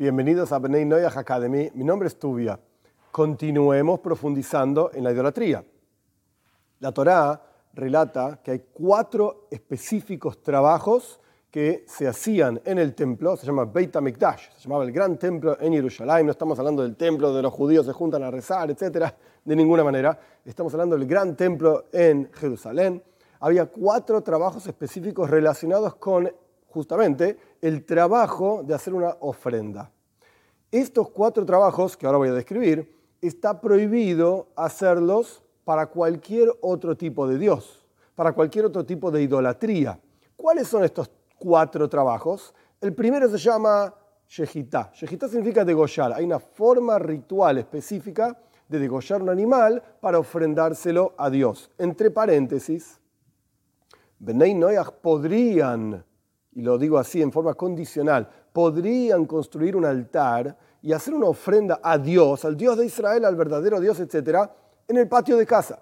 Bienvenidos a Bnei Noyah Academy. Mi nombre es Tubia. Continuemos profundizando en la idolatría. La Torá relata que hay cuatro específicos trabajos que se hacían en el templo, se llama Beit HaMikdash, se llamaba el gran templo en Jerusalén, no estamos hablando del templo donde los judíos se juntan a rezar, etcétera, de ninguna manera, estamos hablando del gran templo en Jerusalén. Había cuatro trabajos específicos relacionados con justamente el trabajo de hacer una ofrenda. Estos cuatro trabajos que ahora voy a describir, está prohibido hacerlos para cualquier otro tipo de Dios, para cualquier otro tipo de idolatría. ¿Cuáles son estos cuatro trabajos. El primero se llama Shejitá. Shejitá significa degollar. Hay una forma ritual específica de degollar un animal para ofrendárselo a Dios. Entre paréntesis, Benei Noyach podrían, y lo digo así en forma condicional, podrían construir un altar y hacer una ofrenda a Dios, al Dios de Israel, al verdadero Dios, etc., en el patio de casa.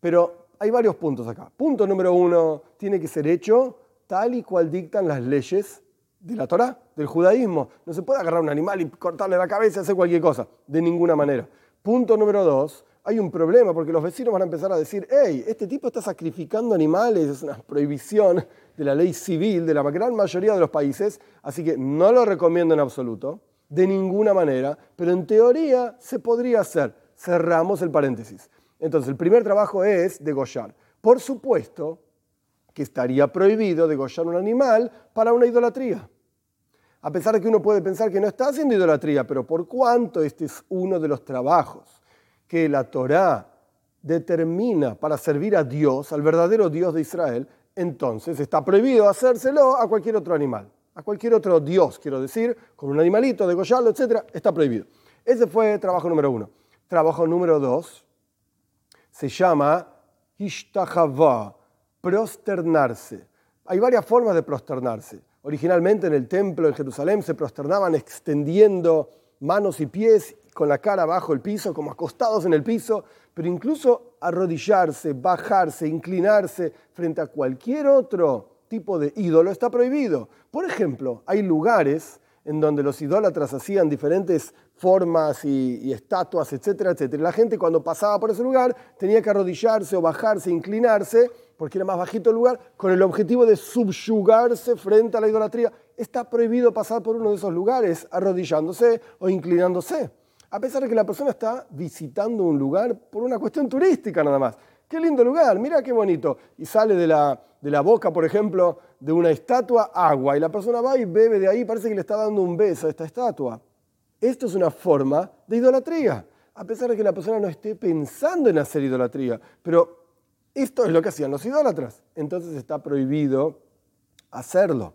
Pero hay varios puntos acá. Punto número uno, tiene que ser hecho tal y cual dictan las leyes de la Torá, del judaísmo. No se puede agarrar un animal y cortarle la cabeza y hacer cualquier cosa, de ninguna manera. Punto número dos, hay un problema porque los vecinos van a empezar a decir, hey, este tipo está sacrificando animales, es una prohibición de la ley civil de la gran mayoría de los países, así que no lo recomiendo en absoluto, de ninguna manera, pero en teoría se podría hacer. Cerramos el paréntesis. Entonces, el primer trabajo es degollar. Por supuesto, que estaría prohibido degollar un animal para una idolatría. A pesar de que uno puede pensar que no está haciendo idolatría, pero por cuanto este es uno de los trabajos que la Torá determina para servir a Dios, al verdadero Dios de Israel, entonces está prohibido hacérselo a cualquier otro animal, a cualquier otro Dios, quiero decir, con un animalito, degollarlo, etc., está prohibido. Ese fue trabajo número uno. Trabajo número dos se llama Hishtahava, prosternarse. Hay varias formas de prosternarse. Originalmente en el templo en Jerusalén se prosternaban extendiendo manos y pies con la cara bajo el piso, como acostados en el piso, pero incluso arrodillarse, bajarse, inclinarse frente a cualquier otro tipo de ídolo está prohibido. Por ejemplo, hay lugares en donde los idólatras hacían diferentes formas y, estatuas, etcétera, etcétera. La gente cuando pasaba por ese lugar tenía que arrodillarse o bajarse, inclinarse, porque era más bajito el lugar, con el objetivo de subyugarse frente a la idolatría. Está prohibido pasar por uno de esos lugares arrodillándose o inclinándose. A pesar de que la persona está visitando un lugar por una cuestión turística nada más. Qué lindo lugar, mira qué bonito. Y sale de la, de la boca, por ejemplo, de una estatua agua y la persona va y bebe de ahí, parece que le está dando un beso a esta estatua. Esto es una forma de idolatría, a pesar de que la persona no esté pensando en hacer idolatría. Pero esto es lo que hacían los idólatras. Entonces está prohibido hacerlo.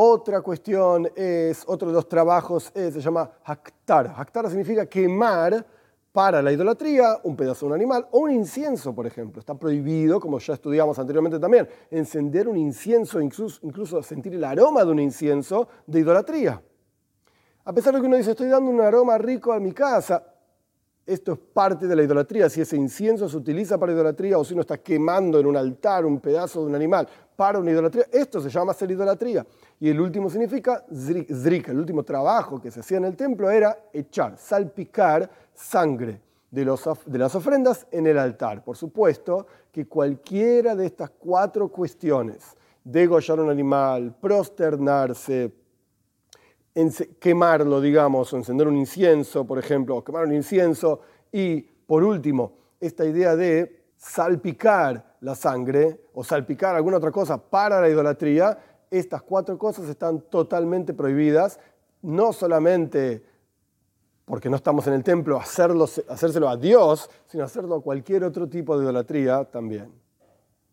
Otra cuestión es, otro de los trabajos es, se llama hactar. Hactar significa quemar para la idolatría un pedazo de un animal o un incienso, por ejemplo. Está prohibido, como ya estudiamos anteriormente también, encender un incienso, incluso, incluso sentir el aroma de un incienso de idolatría. A pesar de que uno dice, estoy dando un aroma rico a mi casa, esto es parte de la idolatría. Si ese incienso se utiliza para idolatría o si uno está quemando en un altar un pedazo de un animal para una idolatría, esto se llama ser idolatría. Y el último significa zrika. El último trabajo que se hacía en el templo era echar, salpicar sangre de, de las ofrendas en el altar. Por supuesto que cualquiera de estas cuatro cuestiones, degollar un animal, prosternarse, quemarlo, digamos, o encender un incienso, por ejemplo, o quemar un incienso. Y por último, esta idea de salpicar la sangre o salpicar alguna otra cosa para la idolatría, estas cuatro cosas están totalmente prohibidas, no solamente porque no estamos en el templo, hacerlo, hacérselo a Dios, sino hacerlo a cualquier otro tipo de idolatría también.